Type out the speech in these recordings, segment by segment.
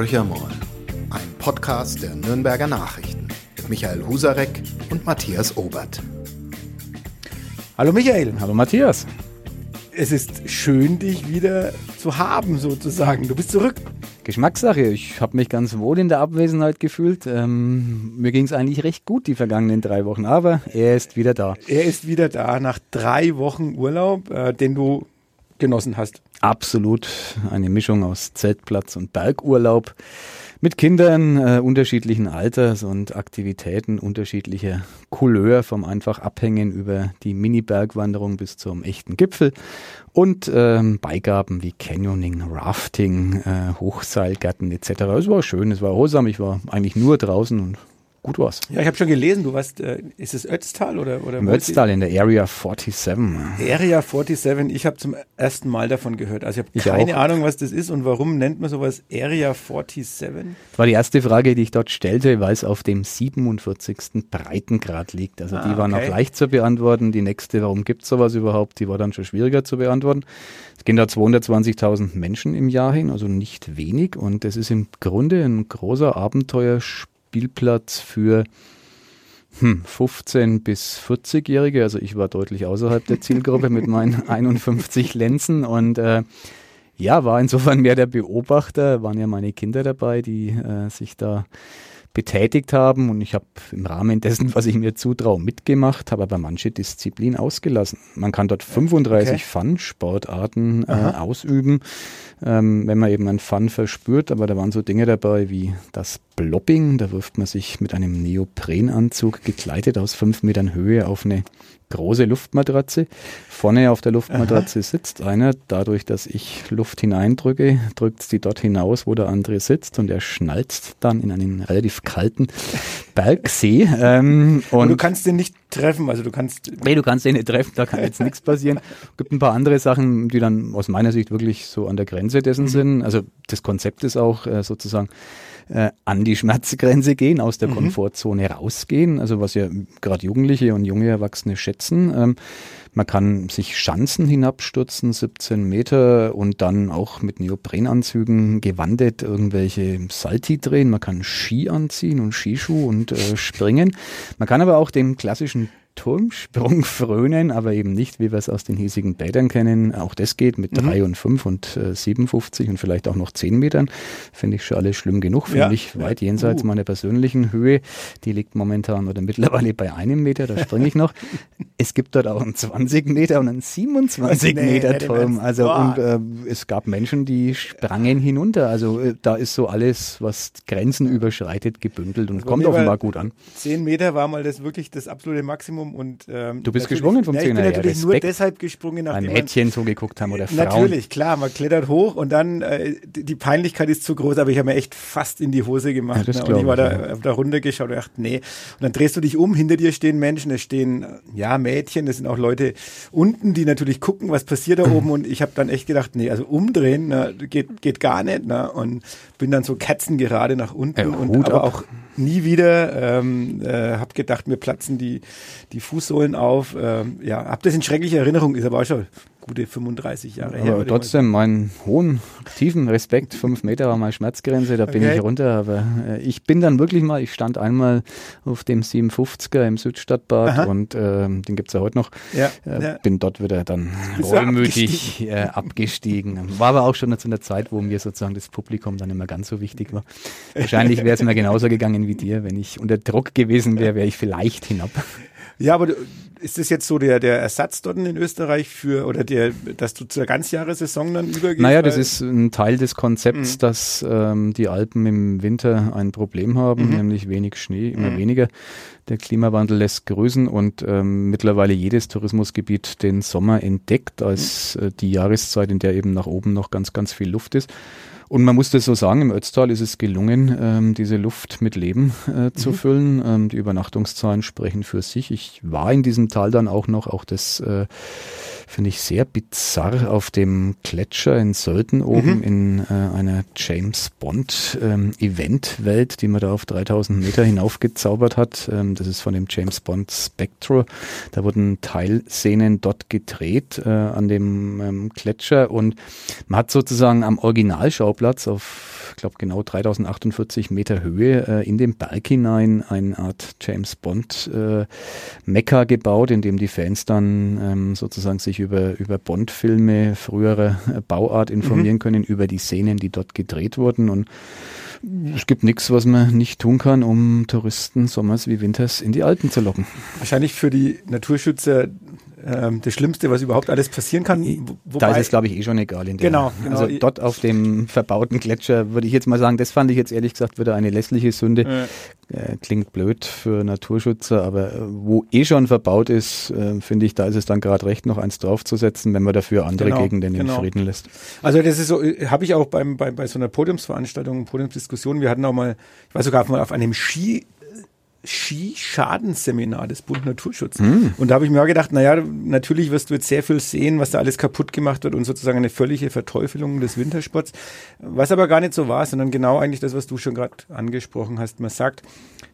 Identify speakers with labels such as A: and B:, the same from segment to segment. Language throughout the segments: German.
A: Horchermol, ein Podcast der Nürnberger Nachrichten mit Michael Husarek und Matthias Obert.
B: Hallo Michael.
C: Hallo Matthias.
B: Es ist schön, dich wieder zu haben, sozusagen. Du bist zurück.
C: Geschmackssache. Ich habe mich ganz wohl in der Abwesenheit gefühlt. Ähm, mir ging es eigentlich recht gut die vergangenen drei Wochen, aber er ist wieder da.
B: Er ist wieder da nach drei Wochen Urlaub, äh, den du genossen hast.
C: Absolut eine Mischung aus Zeltplatz und Bergurlaub mit Kindern äh, unterschiedlichen Alters und Aktivitäten unterschiedlicher Couleur, vom einfach Abhängen über die Mini-Bergwanderung bis zum echten Gipfel und ähm, Beigaben wie Canyoning, Rafting, äh, Hochseilgärten etc. Es war schön, es war erholsam, ich war eigentlich nur draußen und gut war's.
B: Ja, ich habe schon gelesen, du warst, äh, ist es Ötztal oder? oder
C: Im Ötztal in der Area 47.
B: Area 47, ich habe zum ersten Mal davon gehört. Also ich habe keine auch. Ahnung, was das ist und warum nennt man sowas Area 47?
C: Das war die erste Frage, die ich dort stellte, weil es auf dem 47. Breitengrad liegt. Also ah, die war okay. noch leicht zu beantworten. Die nächste, warum gibt es sowas überhaupt, die war dann schon schwieriger zu beantworten. Es gehen da 220.000 Menschen im Jahr hin, also nicht wenig. Und das ist im Grunde ein großer Abenteuersport Spielplatz für hm, 15 bis 40-Jährige. Also ich war deutlich außerhalb der Zielgruppe mit meinen 51 Lenzen und äh, ja, war insofern mehr der Beobachter, waren ja meine Kinder dabei, die äh, sich da betätigt haben und ich habe im Rahmen dessen, was ich mir zutraue, mitgemacht, habe aber manche Disziplinen ausgelassen. Man kann dort 35 okay. Fun-Sportarten äh, ausüben, ähm, wenn man eben ein Fun verspürt, aber da waren so Dinge dabei wie das Blopping, da wirft man sich mit einem Neoprenanzug gekleidet aus fünf Metern Höhe auf eine große Luftmatratze. Vorne auf der Luftmatratze Aha. sitzt einer. Dadurch, dass ich Luft hineindrücke, drückt sie dort hinaus, wo der andere sitzt und er schnalzt dann in einen relativ kalten Bergsee.
B: Ähm, und, und du kannst den nicht treffen, also du kannst...
C: Nee, du kannst den nicht treffen, da kann jetzt nichts passieren. Gibt ein paar andere Sachen, die dann aus meiner Sicht wirklich so an der Grenze dessen mhm. sind. Also das Konzept ist auch äh, sozusagen äh, an die Schmerzgrenze gehen, aus der mhm. Komfortzone rausgehen, also was ja gerade Jugendliche und junge Erwachsene schätzen. Ähm, man kann sich Schanzen hinabstürzen, 17 Meter und dann auch mit Neoprenanzügen gewandet irgendwelche Salti drehen. Man kann Ski anziehen und Skischuh und äh, springen. Man kann aber auch den klassischen Turmsprung frönen, aber eben nicht, wie wir es aus den hiesigen Bädern kennen. Auch das geht mit mhm. 3 und 5 und äh, 57 und vielleicht auch noch 10 Metern. Finde ich schon alles schlimm genug. Finde ja. ich weit jenseits uh. meiner persönlichen Höhe. Die liegt momentan oder mittlerweile bei einem Meter, da springe ich noch. es gibt dort auch einen 20 Meter und einen 27 nee, Meter Turm. Also Boah. und äh, es gab Menschen, die sprangen hinunter. Also äh, da ist so alles, was Grenzen überschreitet, gebündelt und also kommt offenbar gut an.
B: 10 Meter war mal das wirklich das absolute Maximum Maximum. Und,
C: ähm, du bist gesprungen vom ja,
B: Zehner. Ich bin natürlich nur deshalb gesprungen,
C: nachdem Weil Mädchen so geguckt haben oder Frauen.
B: Natürlich, klar, man klettert hoch und dann äh, die Peinlichkeit ist zu groß, aber ich habe mir echt fast in die Hose gemacht. Ja, ne? Und ich war da, ja. da runtergeschaut und dachte, nee. Und dann drehst du dich um, hinter dir stehen Menschen, es stehen ja Mädchen, es sind auch Leute unten, die natürlich gucken, was passiert da oben. Und ich habe dann echt gedacht, nee, also umdrehen ne, geht, geht gar nicht. Ne? Und bin dann so kerzengerade nach unten ja, und aber ab. auch nie wieder. Ähm, äh, hab gedacht, mir platzen die, die Fußsohlen auf. Ähm, ja, hab das in schrecklicher Erinnerung, ist aber auch schon gute 35 Jahre
C: her. Aber trotzdem meinen hohen, tiefen Respekt. Fünf Meter war meine Schmerzgrenze, da bin okay. ich runter. Aber äh, ich bin dann wirklich mal, ich stand einmal auf dem 57er im Südstadtbad Aha. und äh, den gibt's ja heute noch. Ja, äh, ja. Bin dort wieder dann rollmütig abgestiegen. Äh, abgestiegen. War aber auch schon zu einer Zeit, wo mir sozusagen das Publikum dann immer ganz so wichtig war. Wahrscheinlich wäre es mir genauso gegangen wie dir. Wenn ich unter Druck gewesen wäre, wäre ich vielleicht hinab.
B: Ja, aber ist das jetzt so der, der Ersatz dort in Österreich für, oder der, dass du zur Ganzjahressaison dann übergehst?
C: Naja, das ist ein Teil des Konzepts, mhm. dass ähm, die Alpen im Winter ein Problem haben, mhm. nämlich wenig Schnee, immer mhm. weniger. Der Klimawandel lässt grüßen und ähm, mittlerweile jedes Tourismusgebiet den Sommer entdeckt als mhm. äh, die Jahreszeit, in der eben nach oben noch ganz, ganz viel Luft ist. Und man muss das so sagen, im Ötztal ist es gelungen, ähm, diese Luft mit Leben äh, zu mhm. füllen. Ähm, die Übernachtungszahlen sprechen für sich. Ich war in diesem Tal dann auch noch, auch das äh, finde ich sehr bizarr, auf dem Gletscher in Sölden oben mhm. in äh, einer James Bond ähm, Eventwelt, die man da auf 3000 Meter hinaufgezaubert hat. Ähm, das ist von dem James Bond Spectral. Da wurden Teilszenen dort gedreht äh, an dem ähm, Gletscher und man hat sozusagen am Originalschauplatz auf glaube genau 3048 Meter Höhe, äh, in den Berg hinein eine Art James Bond äh, Mekka gebaut, in dem die Fans dann ähm, sozusagen sich über, über Bond-Filme früherer Bauart informieren mhm. können, über die Szenen, die dort gedreht wurden und es gibt nichts, was man nicht tun kann, um Touristen sommers wie winters in die Alpen zu locken.
B: Wahrscheinlich für die Naturschützer ähm, das Schlimmste, was überhaupt alles passieren kann.
C: Wobei, da ist es, glaube ich, eh schon egal. In
B: der, genau,
C: genau. Also dort auf dem verbauten Gletscher würde ich jetzt mal sagen, das fand ich jetzt ehrlich gesagt wieder eine lässliche Sünde. Ja. Äh, klingt blöd für Naturschützer, aber äh, wo eh schon verbaut ist, äh, finde ich, da ist es dann gerade recht, noch eins draufzusetzen, wenn man dafür andere genau, Gegenden genau. in Frieden lässt.
B: Also das ist so, äh, habe ich auch beim, bei, bei so einer Podiumsveranstaltung, Podiumsdiskussion, wir hatten auch mal, ich war sogar mal auf einem Ski Skischadenseminar des Bund Naturschutz. Mhm. Und da habe ich mir auch gedacht, naja, natürlich wirst du jetzt sehr viel sehen, was da alles kaputt gemacht wird und sozusagen eine völlige Verteufelung des Wintersports. Was aber gar nicht so war, sondern genau eigentlich das, was du schon gerade angesprochen hast. Man sagt,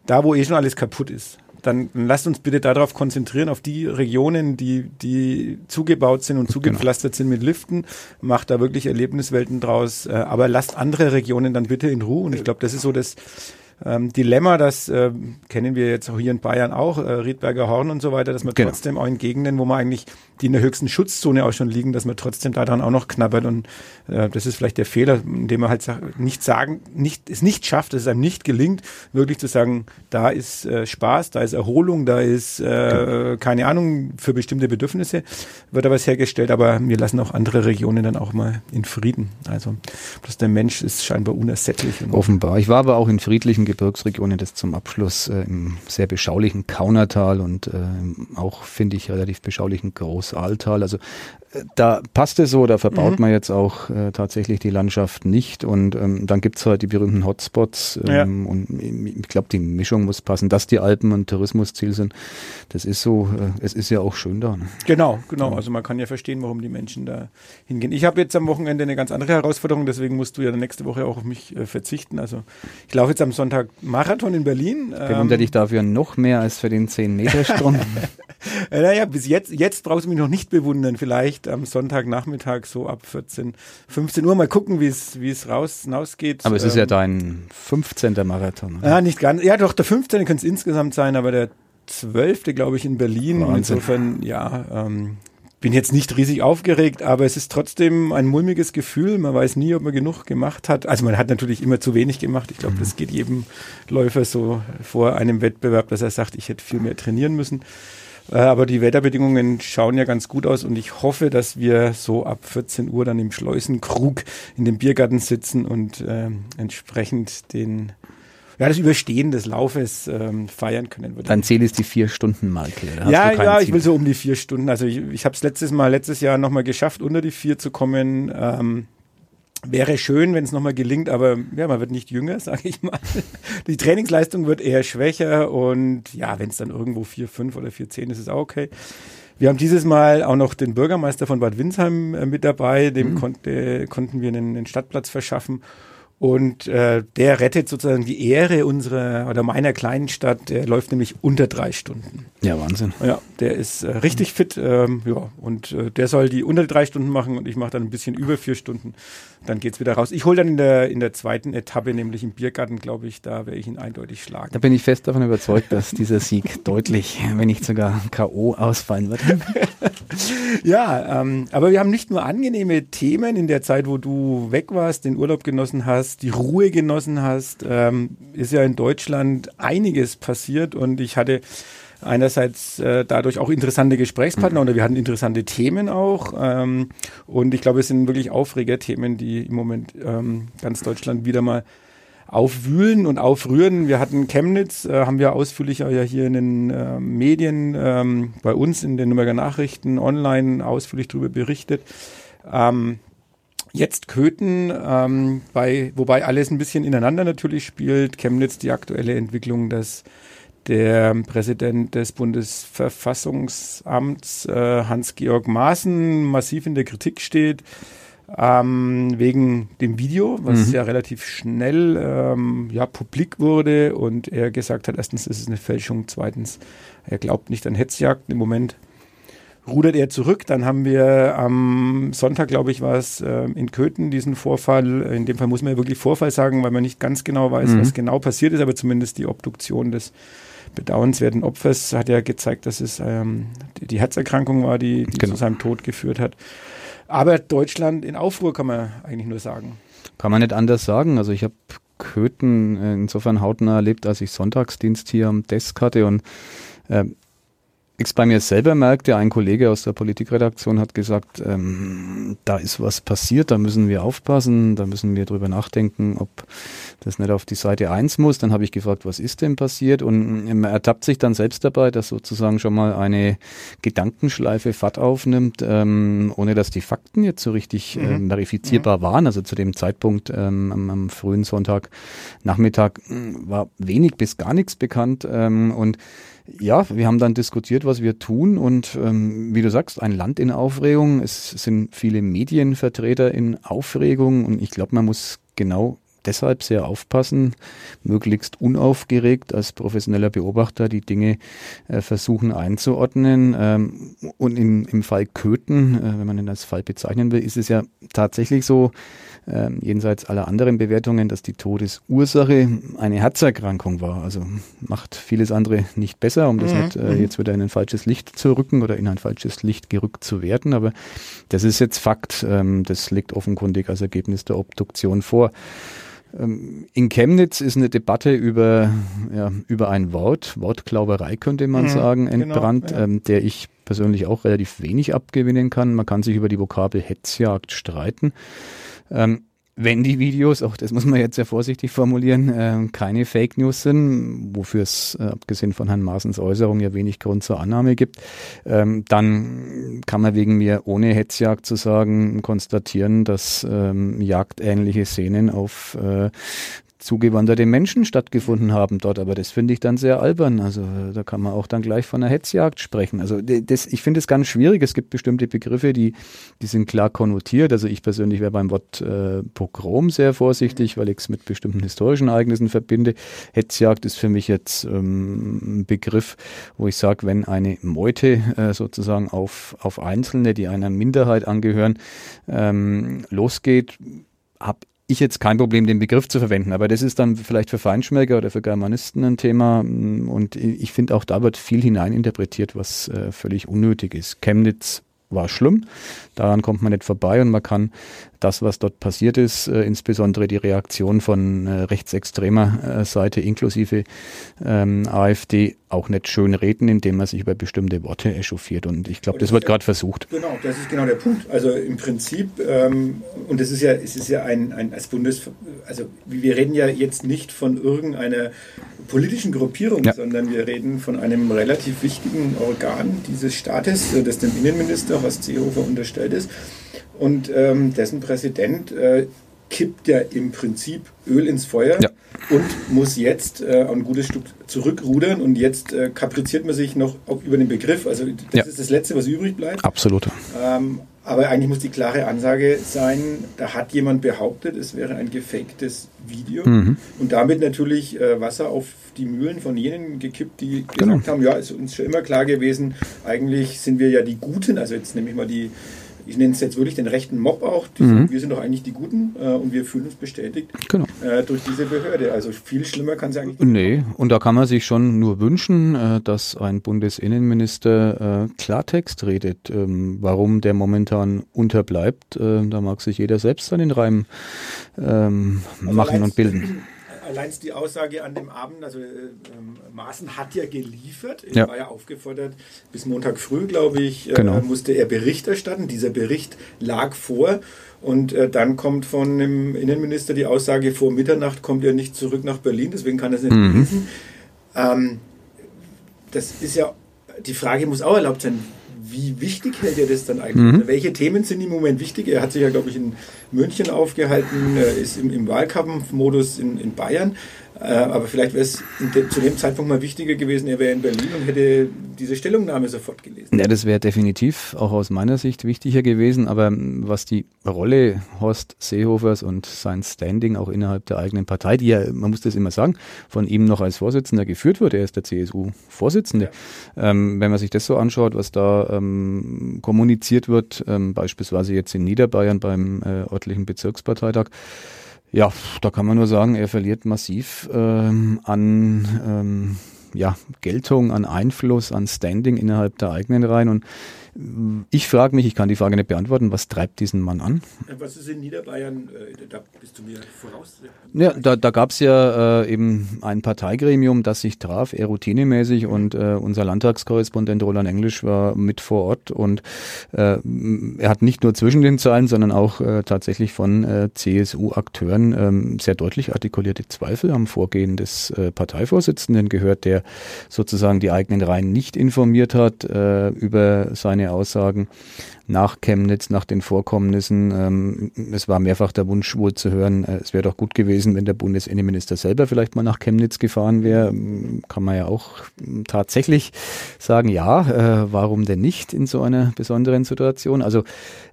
B: da wo eh schon alles kaputt ist, dann lasst uns bitte darauf konzentrieren, auf die Regionen, die, die zugebaut sind und genau. zugepflastert genau. sind mit Liften. Macht da wirklich Erlebniswelten draus. Äh, aber lasst andere Regionen dann bitte in Ruhe. Und ich glaube, das ist so das, ähm, Dilemma, das äh, kennen wir jetzt auch hier in Bayern auch, äh, Riedberger Horn und so weiter, dass man genau. trotzdem auch in Gegenden, wo man eigentlich die in der höchsten Schutzzone auch schon liegen, dass man trotzdem daran auch noch knabbert und äh, das ist vielleicht der Fehler, indem man halt nicht sagen, nicht, es nicht schafft, dass es einem nicht gelingt, wirklich zu sagen, da ist äh, Spaß, da ist Erholung, da ist äh, genau. keine Ahnung für bestimmte Bedürfnisse wird da was hergestellt, aber wir lassen auch andere Regionen dann auch mal in Frieden. Also bloß der Mensch ist scheinbar unersättlich.
C: Offenbar. Ich war aber auch in friedlichen Gebirgsregionen, das zum Abschluss äh, im sehr beschaulichen Kaunertal und äh, auch, finde ich, relativ beschaulichen Großaltal. Also da passt es so, da verbaut mhm. man jetzt auch äh, tatsächlich die Landschaft nicht und ähm, dann gibt's halt die berühmten Hotspots ähm, ja. und ich glaube, die Mischung muss passen, dass die Alpen ein Tourismusziel sind. Das ist so, äh, es ist ja auch schön da. Ne?
B: Genau, genau. Also man kann ja verstehen, warum die Menschen da hingehen. Ich habe jetzt am Wochenende eine ganz andere Herausforderung, deswegen musst du ja nächste Woche auch auf mich äh, verzichten. Also ich laufe jetzt am Sonntag Marathon in Berlin.
C: Ich bewundere ähm, dich dafür noch mehr als für den 10-Meter-Sprung.
B: naja, bis jetzt, jetzt brauchst du mich noch nicht bewundern. Vielleicht am Sonntagnachmittag so ab 14, 15 Uhr mal gucken, wie es wie es raus hinausgeht.
C: Aber es ist ähm, ja dein 15. Marathon.
B: Oder? Ja, nicht ganz. Ja, doch, der 15. könnte es insgesamt sein, aber der 12. glaube ich in Berlin. Wahnsinn. Insofern, ja, ähm, bin jetzt nicht riesig aufgeregt, aber es ist trotzdem ein mulmiges Gefühl. Man weiß nie, ob man genug gemacht hat. Also man hat natürlich immer zu wenig gemacht. Ich glaube, mhm. das geht jedem Läufer so vor einem Wettbewerb, dass er sagt, ich hätte viel mehr trainieren müssen. Äh, aber die Wetterbedingungen schauen ja ganz gut aus und ich hoffe, dass wir so ab 14 Uhr dann im Schleusenkrug in dem Biergarten sitzen und äh, entsprechend den ja, das Überstehen des Laufes ähm, feiern können.
C: Dein Ziel ist die vier Stunden Marke.
B: Ja, ja, ich will so um die vier Stunden. Also ich, ich habe es letztes Mal, letztes Jahr nochmal geschafft, unter die vier zu kommen. Ähm, Wäre schön, wenn es nochmal gelingt, aber ja, man wird nicht jünger, sage ich mal. Die Trainingsleistung wird eher schwächer und ja, wenn es dann irgendwo 4, 5 oder 4, 10 ist, ist es auch okay. Wir haben dieses Mal auch noch den Bürgermeister von Bad Windsheim äh, mit dabei, dem mhm. konnte, konnten wir einen, einen Stadtplatz verschaffen. Und äh, der rettet sozusagen die Ehre unserer oder meiner kleinen Stadt. Der läuft nämlich unter drei Stunden.
C: Ja, Wahnsinn.
B: Ja, der ist äh, richtig fit. Ähm, ja, und äh, der soll die unter drei Stunden machen und ich mache dann ein bisschen über vier Stunden. Dann geht's wieder raus. Ich hole dann in der, in der zweiten Etappe, nämlich im Biergarten, glaube ich, da werde ich ihn eindeutig schlagen.
C: Da bin ich fest davon überzeugt, dass dieser Sieg deutlich, wenn nicht sogar K.O. ausfallen wird.
B: ja, ähm, aber wir haben nicht nur angenehme Themen in der Zeit, wo du weg warst, den Urlaub genossen hast, die Ruhe genossen hast. Ähm, ist ja in Deutschland einiges passiert und ich hatte einerseits äh, dadurch auch interessante Gesprächspartner mhm. oder wir hatten interessante Themen auch. Ähm, und ich glaube, es sind wirklich Aufregerthemen, die im Moment ähm, ganz Deutschland wieder mal aufwühlen und aufrühren. Wir hatten Chemnitz, äh, haben wir ausführlicher ja hier in den äh, Medien, ähm, bei uns in den Nürnberger Nachrichten online ausführlich darüber berichtet. Ähm, jetzt Köthen, ähm, bei, wobei alles ein bisschen ineinander natürlich spielt. Chemnitz die aktuelle Entwicklung, dass der Präsident des Bundesverfassungsamts äh, Hans-Georg Maaßen massiv in der Kritik steht ähm, wegen dem Video, was mhm. ja relativ schnell ähm, ja, publik wurde und er gesagt hat, erstens ist es eine Fälschung, zweitens, er glaubt nicht an Hetzjagd im Moment. Rudert er zurück. Dann haben wir am Sonntag, glaube ich, war es äh, in Köthen diesen Vorfall. In dem Fall muss man ja wirklich Vorfall sagen, weil man nicht ganz genau weiß, mhm. was genau passiert ist, aber zumindest die Obduktion des bedauernswerten Opfers hat ja gezeigt, dass es ähm, die, die Herzerkrankung war, die, die genau. zu seinem Tod geführt hat. Aber Deutschland in Aufruhr kann man eigentlich nur sagen.
C: Kann man nicht anders sagen. Also ich habe Köthen insofern hautnah erlebt, als ich Sonntagsdienst hier am Desk hatte und äh, ich bei mir selber merkte, ein Kollege aus der Politikredaktion hat gesagt, ähm, da ist was passiert, da müssen wir aufpassen, da müssen wir drüber nachdenken, ob das nicht auf die Seite 1 muss. Dann habe ich gefragt, was ist denn passiert? Und man ertappt sich dann selbst dabei, dass sozusagen schon mal eine Gedankenschleife Fahrt aufnimmt, ähm, ohne dass die Fakten jetzt so richtig mhm. ähm, verifizierbar waren. Also zu dem Zeitpunkt ähm, am, am, frühen Sonntagnachmittag hm, war wenig bis gar nichts bekannt. Ähm, und ja, wir haben dann diskutiert, was wir tun und ähm, wie du sagst, ein Land in Aufregung. Es sind viele Medienvertreter in Aufregung und ich glaube, man muss genau deshalb sehr aufpassen, möglichst unaufgeregt als professioneller Beobachter die Dinge äh, versuchen einzuordnen. Ähm, und im, im Fall Köthen, äh, wenn man ihn als Fall bezeichnen will, ist es ja tatsächlich so, äh, jenseits aller anderen Bewertungen, dass die Todesursache eine Herzerkrankung war. Also macht vieles andere nicht besser, um das mhm. nicht äh, mhm. jetzt wieder in ein falsches Licht zu rücken oder in ein falsches Licht gerückt zu werden. Aber das ist jetzt Fakt. Ähm, das liegt offenkundig als Ergebnis der Obduktion vor. Ähm, in Chemnitz ist eine Debatte über, ja, über ein Wort, Wortglauberei könnte man mhm, sagen, genau, entbrannt, genau, ja. ähm, der ich persönlich auch relativ wenig abgewinnen kann. Man kann sich über die Vokabel Hetzjagd streiten. Ähm, wenn die Videos, auch das muss man jetzt sehr vorsichtig formulieren, äh, keine Fake News sind, wofür es, äh, abgesehen von Herrn Maaßens Äußerung, ja wenig Grund zur Annahme gibt, ähm, dann kann man wegen mir, ohne Hetzjagd zu sagen, konstatieren, dass ähm, jagdähnliche Szenen auf äh, zugewanderte Menschen stattgefunden haben dort. Aber das finde ich dann sehr albern. Also da kann man auch dann gleich von einer Hetzjagd sprechen. Also das, ich finde es ganz schwierig. Es gibt bestimmte Begriffe, die, die sind klar konnotiert. Also ich persönlich wäre beim Wort äh, Pogrom sehr vorsichtig, weil ich es mit bestimmten historischen Ereignissen verbinde. Hetzjagd ist für mich jetzt ähm, ein Begriff, wo ich sage, wenn eine Meute äh, sozusagen auf, auf Einzelne, die einer Minderheit angehören, ähm, losgeht, habe ich jetzt kein Problem, den Begriff zu verwenden, aber das ist dann vielleicht für Feinschmecker oder für Germanisten ein Thema und ich finde auch da wird viel hineininterpretiert, was äh, völlig unnötig ist. Chemnitz war schlimm. Daran kommt man nicht vorbei und man kann das, was dort passiert ist, äh, insbesondere die Reaktion von äh, rechtsextremer äh, Seite inklusive ähm, AfD auch nicht schön reden, indem man sich über bestimmte Worte echauffiert. Und ich glaube, das, das wird gerade versucht.
B: Genau, das ist genau der Punkt. Also im Prinzip, ähm, und das ist ja, es ist ja ein, ein als Bundes, also wir reden ja jetzt nicht von irgendeiner politischen Gruppierung, ja. sondern wir reden von einem relativ wichtigen Organ dieses Staates, äh, das dem Innenminister Horst Seehofer unterstellt ist. Und ähm, dessen Präsident äh, kippt ja im Prinzip Öl ins Feuer ja. und muss jetzt äh, ein gutes Stück zurückrudern und jetzt äh, kapriziert man sich noch über den Begriff. Also das ja. ist das Letzte, was übrig bleibt.
C: Absolut.
B: Ähm, aber eigentlich muss die klare Ansage sein, da hat jemand behauptet, es wäre ein gefaktes Video mhm. und damit natürlich äh, Wasser auf die Mühlen von jenen gekippt, die genau. gesagt haben, ja, ist uns schon immer klar gewesen, eigentlich sind wir ja die Guten, also jetzt nehme ich mal die ich nenne es jetzt wirklich den rechten Mob auch. Mhm. Wir sind doch eigentlich die Guten äh, und wir fühlen uns bestätigt genau. äh, durch diese Behörde. Also viel schlimmer kann es eigentlich
C: nicht Nee, und da kann man sich schon nur wünschen, äh, dass ein Bundesinnenminister äh, Klartext redet. Ähm, warum der momentan unterbleibt, äh, da mag sich jeder selbst an den Reim ähm, also machen und bilden
B: allein die Aussage an dem Abend, also äh, ähm, Maaßen hat ja geliefert, er ja. war ja aufgefordert, bis Montag früh, glaube ich, äh, genau. musste er Bericht erstatten. Dieser Bericht lag vor und äh, dann kommt von dem Innenminister die Aussage, vor Mitternacht kommt er nicht zurück nach Berlin, deswegen kann er es nicht mhm. lesen. Ähm, das ist ja, die Frage muss auch erlaubt sein, wie wichtig hält er das dann eigentlich? Mhm. Welche Themen sind im Moment wichtig? Er hat sich ja, glaube ich, in München aufgehalten, ist im, im Wahlkampfmodus in, in Bayern. Äh, aber vielleicht wäre es zu dem Zeitpunkt mal wichtiger gewesen, er wäre in Berlin und hätte diese Stellungnahme sofort gelesen.
C: Ja, das wäre definitiv auch aus meiner Sicht wichtiger gewesen. Aber was die Rolle Horst Seehofers und sein Standing auch innerhalb der eigenen Partei, die ja, man muss das immer sagen, von ihm noch als Vorsitzender geführt wurde, er ist der CSU-Vorsitzende. Ja. Ähm, wenn man sich das so anschaut, was da ähm, kommuniziert wird, ähm, beispielsweise jetzt in Niederbayern beim äh, örtlichen Bezirksparteitag. Ja, da kann man nur sagen, er verliert massiv ähm, an ähm, ja, Geltung, an Einfluss, an Standing innerhalb der eigenen Reihen. Und ich frage mich, ich kann die Frage nicht beantworten, was treibt diesen Mann an?
B: Was ist in Niederbayern, äh, da bist du mir voraus?
C: Ja, da, da gab es ja äh, eben ein Parteigremium, das sich traf, eher routinemäßig und äh, unser Landtagskorrespondent Roland Englisch war mit vor Ort und äh, er hat nicht nur zwischen den Zeilen, sondern auch äh, tatsächlich von äh, CSU-Akteuren ähm, sehr deutlich artikulierte Zweifel am Vorgehen des Parteivorsitzenden gehört, der sozusagen die eigenen Reihen nicht informiert hat über seine Aussagen nach Chemnitz, nach den Vorkommnissen. Ähm, es war mehrfach der Wunsch wohl zu hören, äh, es wäre doch gut gewesen, wenn der Bundesinnenminister selber vielleicht mal nach Chemnitz gefahren wäre. Ähm, kann man ja auch tatsächlich sagen, ja, äh, warum denn nicht in so einer besonderen Situation? Also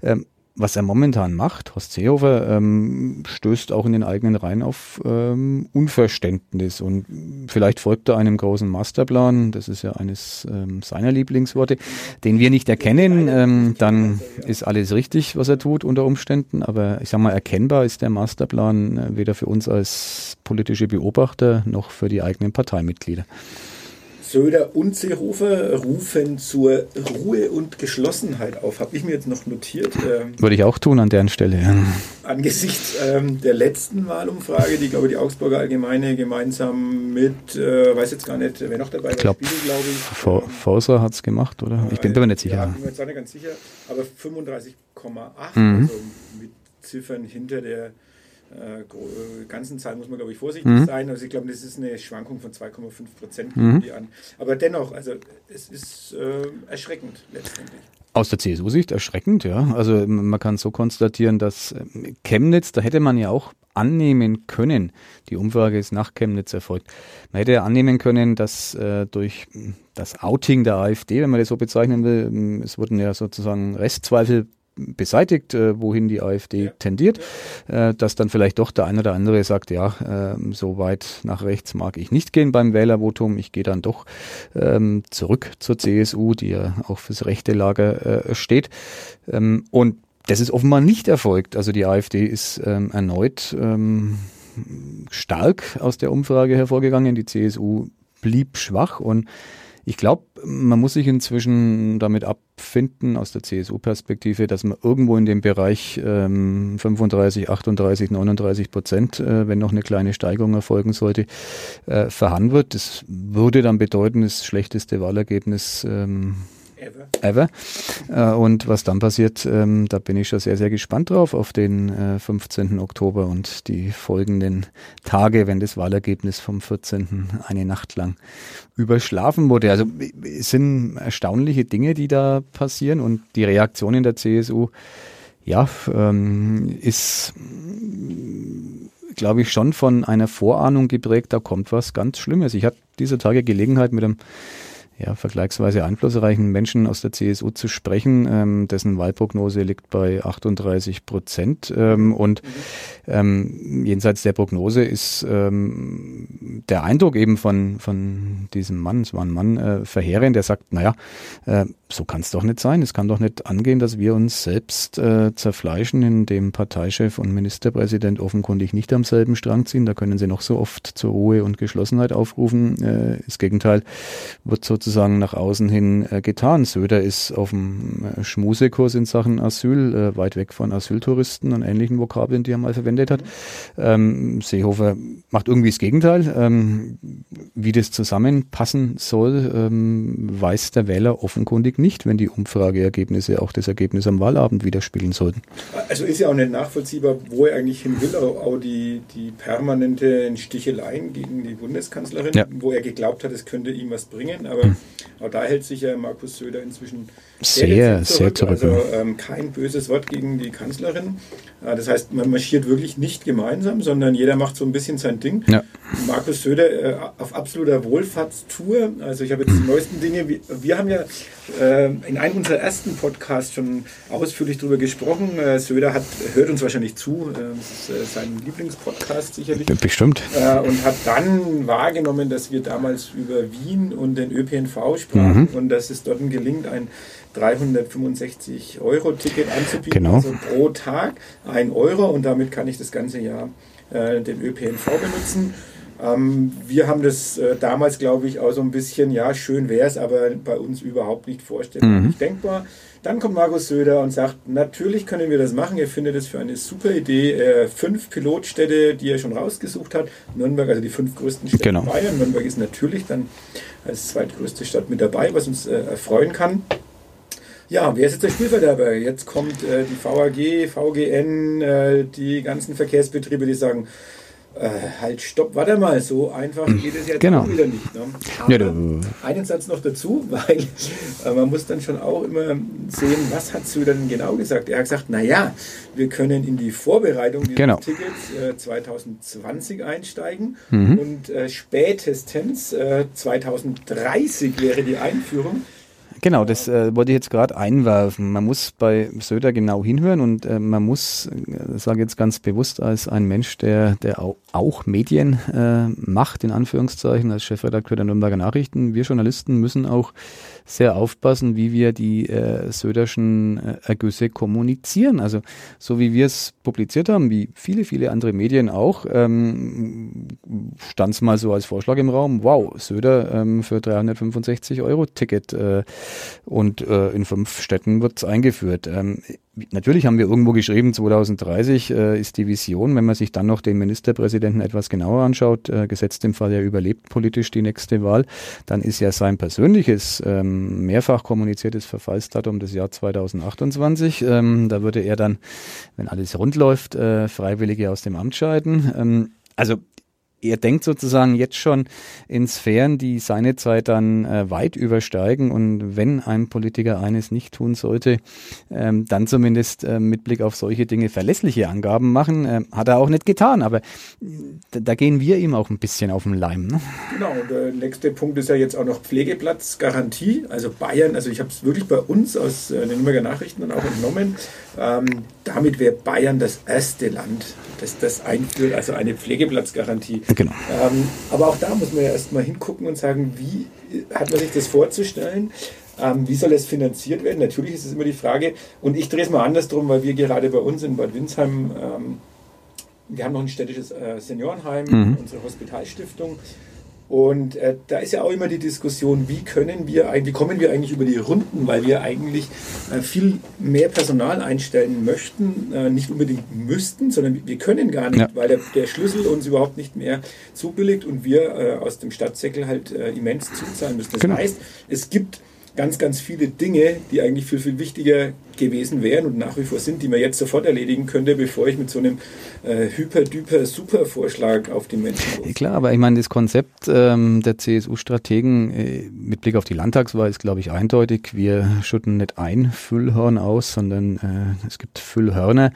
C: ähm, was er momentan macht, Horst Seehofer, ähm, stößt auch in den eigenen Reihen auf ähm, Unverständnis. Und vielleicht folgt er einem großen Masterplan, das ist ja eines ähm, seiner Lieblingsworte, den wir nicht erkennen, ähm, dann ist alles richtig, was er tut unter Umständen, aber ich sag mal, erkennbar ist der Masterplan äh, weder für uns als politische Beobachter noch für die eigenen Parteimitglieder.
B: Söder und Seehofer rufen zur Ruhe und Geschlossenheit auf. Habe ich mir jetzt noch notiert.
C: Ähm, Würde ich auch tun an deren Stelle. Ja.
B: Angesichts ähm, der letzten Wahlumfrage, die, glaube ich, die Augsburger Allgemeine gemeinsam mit, äh, weiß jetzt gar nicht, wer noch dabei war,
C: glaub, glaube ich. Ähm, Forser hat es gemacht, oder? Ich bin mir nicht sicher. Ja,
B: bin mir jetzt auch nicht ganz sicher. Aber 35,8, mhm. also mit Ziffern hinter der äh, äh, ganzen Zahlen muss man, glaube ich, vorsichtig mhm. sein. Also ich glaube, das ist eine Schwankung von 2,5 Prozent mhm. an. Aber dennoch, also es ist äh, erschreckend letztendlich.
C: Aus der CSU-Sicht erschreckend, ja. Also man kann so konstatieren, dass ähm, Chemnitz, da hätte man ja auch annehmen können, die Umfrage ist nach Chemnitz erfolgt, man hätte ja annehmen können, dass äh, durch das Outing der AfD, wenn man das so bezeichnen will, es wurden ja sozusagen Restzweifel beseitigt, äh, wohin die AfD ja. tendiert, äh, dass dann vielleicht doch der eine oder andere sagt, ja, äh, so weit nach rechts mag ich nicht gehen beim Wählervotum, ich gehe dann doch ähm, zurück zur CSU, die ja auch fürs rechte Lager äh, steht. Ähm, und das ist offenbar nicht erfolgt. Also die AfD ist ähm, erneut ähm, stark aus der Umfrage hervorgegangen, die CSU blieb schwach und ich glaube, man muss sich inzwischen damit abfinden, aus der CSU-Perspektive, dass man irgendwo in dem Bereich ähm, 35, 38, 39 Prozent, äh, wenn noch eine kleine Steigerung erfolgen sollte, äh, verhandeln wird. Das würde dann bedeuten, das schlechteste Wahlergebnis ähm, Ever. Ever. Äh, und was dann passiert, ähm, da bin ich schon sehr, sehr gespannt drauf auf den äh, 15. Oktober und die folgenden Tage, wenn das Wahlergebnis vom 14. eine Nacht lang überschlafen wurde. Also es sind erstaunliche Dinge, die da passieren und die Reaktion in der CSU, ja, ähm, ist glaube ich, schon von einer Vorahnung geprägt, da kommt was ganz Schlimmes. Ich hatte dieser Tage Gelegenheit mit einem ja, vergleichsweise einflussreichen Menschen aus der CSU zu sprechen, ähm, dessen Wahlprognose liegt bei 38 Prozent. Ähm, und ähm, jenseits der Prognose ist ähm, der Eindruck eben von, von diesem Mann, es war ein Mann, äh, verheerend, der sagt, naja, äh, so kann es doch nicht sein. Es kann doch nicht angehen, dass wir uns selbst äh, zerfleischen, indem Parteichef und Ministerpräsident offenkundig nicht am selben Strang ziehen. Da können sie noch so oft zur Ruhe und Geschlossenheit aufrufen. Äh, das Gegenteil wird sozusagen nach außen hin äh, getan. Söder ist auf dem äh, Schmusekurs in Sachen Asyl, äh, weit weg von Asyltouristen und ähnlichen Vokabeln, die er mal verwendet hat. Ähm, Seehofer macht irgendwie das Gegenteil. Ähm, wie das zusammenpassen soll, ähm, weiß der Wähler offenkundig nicht, wenn die Umfrageergebnisse auch das Ergebnis am Wahlabend widerspiegeln sollten.
B: Also ist ja auch nicht nachvollziehbar, wo er eigentlich hin will, auch die, die permanente Sticheleien gegen die Bundeskanzlerin, ja. wo er geglaubt hat, es könnte ihm was bringen, aber hm. auch da hält sich ja Markus Söder inzwischen
C: sehr, sehr zurück.
B: Also ähm, kein böses Wort gegen die Kanzlerin. Äh, das heißt, man marschiert wirklich nicht gemeinsam, sondern jeder macht so ein bisschen sein Ding. Ja. Markus Söder äh, auf absoluter Wohlfahrtstour. Also ich habe jetzt die neuesten Dinge. Wir, wir haben ja äh, in einem unserer ersten Podcasts schon ausführlich darüber gesprochen. Äh, Söder hat, hört uns wahrscheinlich zu. Äh, das ist äh, sein Lieblingspodcast sicherlich.
C: Bestimmt.
B: Und hat dann wahrgenommen, dass wir damals über Wien und den ÖPNV sprachen mhm. und dass es dort gelingt, ein 365 Euro Ticket anzubieten,
C: genau.
B: also pro Tag ein Euro und damit kann ich das ganze Jahr äh, den ÖPNV benutzen. Ähm, wir haben das äh, damals, glaube ich, auch so ein bisschen, ja, schön wäre es, aber bei uns überhaupt nicht vorstellbar, mhm. nicht denkbar. Dann kommt Markus Söder und sagt, natürlich können wir das machen. Er findet es für eine super Idee. Äh, fünf Pilotstädte, die er schon rausgesucht hat. Nürnberg, also die fünf größten Städte
C: genau.
B: Bayern. Nürnberg ist natürlich dann als zweitgrößte Stadt mit dabei, was uns äh, erfreuen kann. Ja, wer ist jetzt der Spielverderber? Jetzt kommt äh, die VAG, VGN, äh, die ganzen Verkehrsbetriebe, die sagen, äh, halt, stopp, warte mal, so einfach geht es jetzt
C: genau.
B: wieder nicht. Ne?
C: Ja,
B: einen Satz noch dazu, weil äh, man muss dann schon auch immer sehen, was hat Söder denn genau gesagt? Er hat gesagt, naja, wir können in die Vorbereitung dieses
C: genau.
B: Tickets äh, 2020 einsteigen mhm. und äh, spätestens 2030 äh, wäre die Einführung.
C: Genau, das äh, wollte ich jetzt gerade einwerfen. Man muss bei Söder genau hinhören und äh, man muss, äh, sage jetzt ganz bewusst, als ein Mensch, der, der auch, Medien äh, macht, in Anführungszeichen, als Chefredakteur der Nürnberger Nachrichten, wir Journalisten müssen auch sehr aufpassen, wie wir die äh, Söderschen äh, Ergüsse kommunizieren. Also so wie wir es publiziert haben, wie viele, viele andere Medien auch, ähm, stand es mal so als Vorschlag im Raum, wow, Söder ähm, für 365 Euro Ticket äh, und äh, in fünf Städten wird es eingeführt. Ähm, Natürlich haben wir irgendwo geschrieben, 2030 äh, ist die Vision. Wenn man sich dann noch den Ministerpräsidenten etwas genauer anschaut, äh, gesetzt im Fall, er überlebt politisch die nächste Wahl, dann ist ja sein persönliches, ähm, mehrfach kommuniziertes Verfallsdatum das Jahr 2028. Ähm, da würde er dann, wenn alles rund läuft, äh, Freiwillige aus dem Amt scheiden. Ähm, also er denkt sozusagen jetzt schon in Sphären, die seine Zeit dann äh, weit übersteigen. Und wenn ein Politiker eines nicht tun sollte, ähm, dann zumindest äh, mit Blick auf solche Dinge verlässliche Angaben machen. Äh, hat er auch nicht getan, aber da, da, gehen wir ihm auch ein bisschen auf den Leim. Ne?
B: Genau, und der nächste Punkt ist ja jetzt auch noch Pflegeplatzgarantie. Also Bayern, also ich habe es wirklich bei uns aus äh, den Nürnberger Nachrichten dann auch entnommen. Ähm, damit wäre Bayern das erste Land, das das einführt, also eine Pflegeplatzgarantie.
C: Genau.
B: Ähm, aber auch da muss man ja erstmal hingucken und sagen, wie hat man sich das vorzustellen? Ähm, wie soll es finanziert werden? Natürlich ist es immer die Frage, und ich drehe es mal andersrum, weil wir gerade bei uns in Bad Windsheim, ähm, wir haben noch ein städtisches äh, Seniorenheim, mhm. unsere Hospitalstiftung. Und äh, da ist ja auch immer die Diskussion, wie können wir eigentlich, wie kommen wir eigentlich über die Runden, weil wir eigentlich äh, viel mehr Personal einstellen möchten, äh, nicht unbedingt müssten, sondern wir können gar nicht, ja. weil der, der, Schlüssel uns überhaupt nicht mehr zubilligt und wir äh, aus dem Stadtsäckel halt äh, immens zuzahlen müssen. Das genau. heißt, es gibt ganz, ganz viele Dinge, die eigentlich viel, viel wichtiger gewesen wären und nach wie vor sind, die man jetzt sofort erledigen könnte, bevor ich mit so einem äh, hyper-duper Super-Vorschlag auf die Menschen
C: los. Klar, aber ich meine, das Konzept ähm, der CSU-Strategen äh, mit Blick auf die Landtagswahl ist, glaube ich, eindeutig. Wir schütten nicht ein Füllhorn aus, sondern äh, es gibt Füllhörner,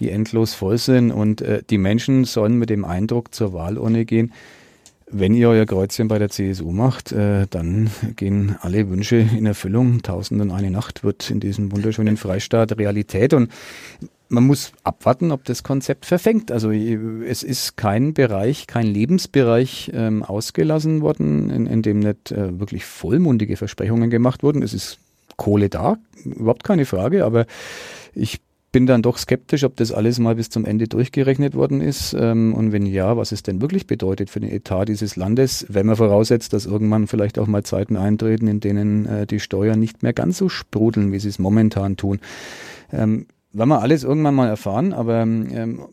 C: die endlos voll sind und äh, die Menschen sollen mit dem Eindruck zur Wahlurne gehen, wenn ihr euer Kreuzchen bei der CSU macht, äh, dann gehen alle Wünsche in Erfüllung. Tausend und eine Nacht wird in diesem wunderschönen Freistaat Realität und man muss abwarten, ob das Konzept verfängt. Also es ist kein Bereich, kein Lebensbereich ähm, ausgelassen worden, in, in dem nicht äh, wirklich vollmundige Versprechungen gemacht wurden. Es ist Kohle da, überhaupt keine Frage, aber ich bin dann doch skeptisch, ob das alles mal bis zum Ende durchgerechnet worden ist ähm, und wenn ja, was es denn wirklich bedeutet für den Etat dieses Landes, wenn man voraussetzt, dass irgendwann vielleicht auch mal Zeiten eintreten, in denen äh, die Steuern nicht mehr ganz so sprudeln, wie sie es momentan tun. Ähm, wir alles irgendwann mal erfahren, aber ähm,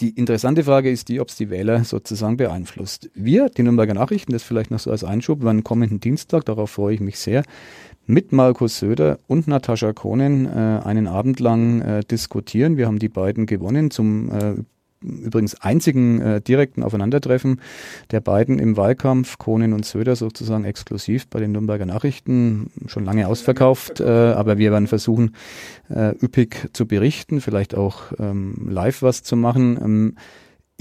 C: die interessante Frage ist die, ob es die Wähler sozusagen beeinflusst. Wir, die Nürnberger Nachrichten, das vielleicht noch so als Einschub, werden kommenden Dienstag, darauf freue ich mich sehr, mit Markus Söder und Natascha Kohnen äh, einen Abend lang äh, diskutieren. Wir haben die beiden gewonnen zum äh, übrigens einzigen äh, direkten Aufeinandertreffen der beiden im Wahlkampf, Kohnen und Söder sozusagen exklusiv bei den Nürnberger Nachrichten, schon lange ausverkauft, äh, aber wir werden versuchen, äh, üppig zu berichten, vielleicht auch ähm, live was zu machen. Ähm,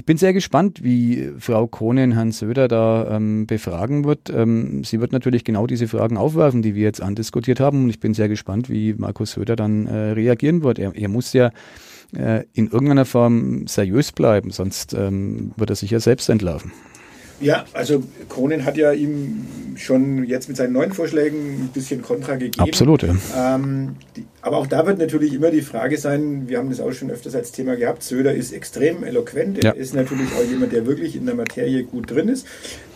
C: Ich bin sehr gespannt, wie Frau Kohnen Herrn Söder da ähm, befragen wird. Ähm, sie wird natürlich genau diese Fragen aufwerfen, die wir jetzt andiskutiert haben. Und ich bin sehr gespannt, wie Markus Söder dann äh, reagieren wird. Er, er muss ja äh, in irgendeiner Form seriös bleiben, sonst ähm, wird er sich ja selbst entlarven.
B: Ja, also Kronen hat ja ihm schon jetzt mit seinen neuen Vorschlägen ein bisschen Kontra gegeben.
C: Absolut, ja.
B: Ähm, die, aber auch da wird natürlich immer die Frage sein, wir haben das auch schon öfters als Thema gehabt, Söder ist extrem eloquent, er ja. ist natürlich auch jemand, der wirklich in der Materie gut drin ist.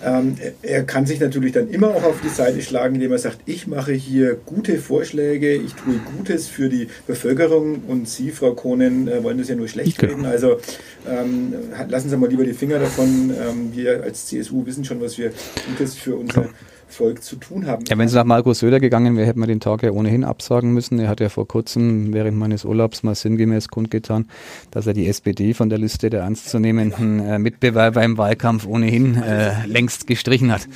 B: Ähm, er kann sich natürlich dann immer auch auf die Seite schlagen, indem er sagt, ich mache hier gute Vorschläge, ich tue Gutes für die Bevölkerung und Sie, Frau Kohnen, äh, wollen das ja nur schlecht genau. reden. Also ähm, lassen Sie mal lieber die Finger davon. Ähm, wir als CSU wissen schon, was wir Gutes für unser Volk zu tun haben.
C: Ja, wenn es nach Markus Söder gegangen wäre, hätte man den Tag ja ohnehin absagen müssen. Er hat ja vor kurzem während meines Urlaubs mal sinngemäß kundgetan, dass er die SPD von der Liste der ernstzunehmenden äh, Mitbewerber im Wahlkampf ohnehin äh, längst gestrichen hat.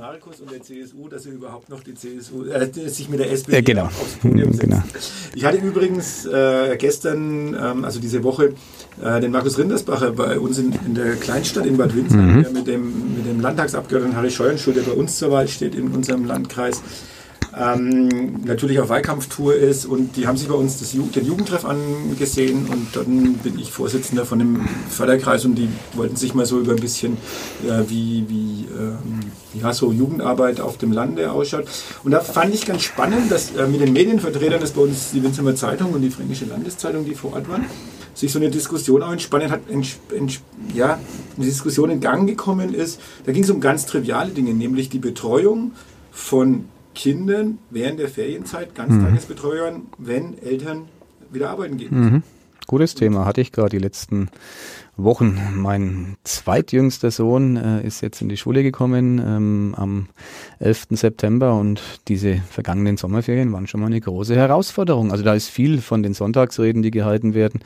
C: Markus und der CSU, dass er überhaupt noch die CSU, äh, sich mit der SPD
B: äh, genau. aufs Podium setzt. Genau. Ich hatte übrigens äh, gestern, ähm, also diese Woche, äh, den Markus Rindersbacher bei uns in, in, der Kleinstadt in Bad Windsheim, mhm. der mit dem, mit dem Landtagsabgeordneten Harry Scheuenschul, der bei uns zur Wahl steht in unserem Landkreis, ähm, natürlich auf Wahlkampftour ist und die haben sich bei uns das Ju den Jugendtreff angesehen und dann bin ich Vorsitzender von dem Förderkreis und die wollten sich mal so über ein bisschen, äh, wie, wie ähm, ja, so Jugendarbeit auf dem Lande ausschaut. Und da fand ich ganz spannend, dass äh, mit den Medienvertretern, das bei uns die Winzheimer Zeitung und die Fränkische Landeszeitung, die vor Ort waren, sich so eine Diskussion auch entspannen hat, ents, ents, ja, eine Diskussion in Gang gekommen ist. Da ging es um ganz triviale Dinge, nämlich die Betreuung von Kindern während der Ferienzeit, Ganztagesbetreuern, mhm. wenn Eltern wieder arbeiten gehen.
C: Mhm. Gutes Thema, hatte ich gerade die letzten Wochen. Mein zweitjüngster Sohn äh, ist jetzt in die Schule gekommen ähm, am 11. September und diese vergangenen Sommerferien waren schon mal eine große Herausforderung. Also da ist viel von den Sonntagsreden, die gehalten werden,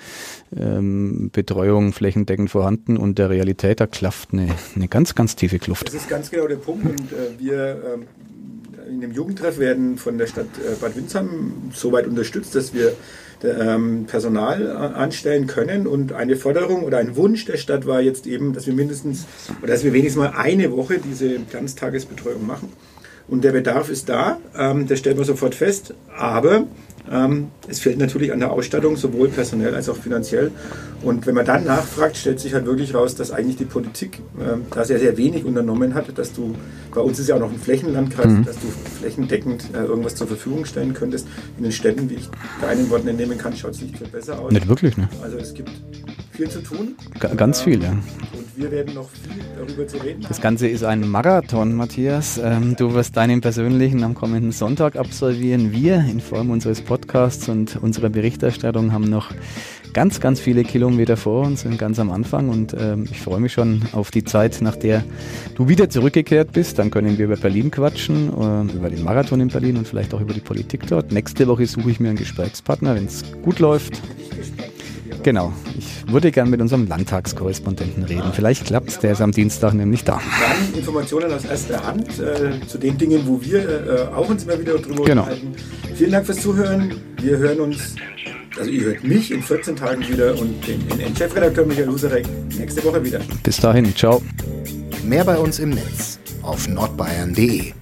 C: ähm, Betreuung flächendeckend vorhanden und der Realität, da klafft eine, eine ganz, ganz tiefe Kluft.
B: Das ist ganz genau der Punkt und äh, wir ähm, in dem Jugendtreff werden von der Stadt äh, Bad Windsheim so weit unterstützt, dass wir ähm, Personal anstellen können. Und eine Forderung oder ein Wunsch der Stadt war jetzt eben, dass wir mindestens oder dass wir wenigstens mal eine Woche diese Ganztagesbetreuung machen. Und der Bedarf ist da, ähm, das stellt man sofort fest. Aber es fehlt natürlich an der Ausstattung, sowohl personell als auch finanziell. Und wenn man dann nachfragt, stellt sich halt wirklich raus, dass eigentlich die Politik äh, da sehr, sehr wenig unternommen hat, dass du, bei uns ist ja auch noch ein Flächenlandkreis, mhm. dass du flächendeckend äh, irgendwas zur Verfügung stellen könntest. In den Städten, wie ich keinen Wort entnehmen kann, schaut es nicht viel besser aus.
C: Nicht wirklich, ne?
B: Also es gibt viel zu tun.
C: G ganz viel, ja. Und
B: wir werden noch viel darüber zu reden.
C: Das Ganze ist ein Marathon, Matthias. Ähm, du wirst deinen persönlichen am kommenden Sonntag absolvieren. Wir in Form unseres Podcasts und unserer Berichterstattung haben noch ganz, ganz viele Kilometer vor uns, sind ganz am Anfang und ähm, ich freue mich schon auf die Zeit, nach der du wieder zurückgekehrt bist. Dann können wir über Berlin quatschen, äh, über den Marathon in Berlin und vielleicht auch über die Politik dort. Nächste Woche suche ich mir einen Gesprächspartner, wenn es gut läuft. Genau. Ich würde gern mit unserem Landtagskorrespondenten reden. Vielleicht klappt es, der ist am Dienstag nämlich da.
B: Dann Informationen aus erster Hand äh, zu den Dingen, wo wir äh, auch uns immer wieder drüber
C: genau. unterhalten.
B: Vielen Dank fürs Zuhören. Wir hören uns, also ihr hört mich in 14 Tagen wieder und den, den Chefredakteur Michael Husarek nächste Woche wieder.
C: Bis dahin, ciao.
A: Mehr bei uns im Netz auf nordbayern.de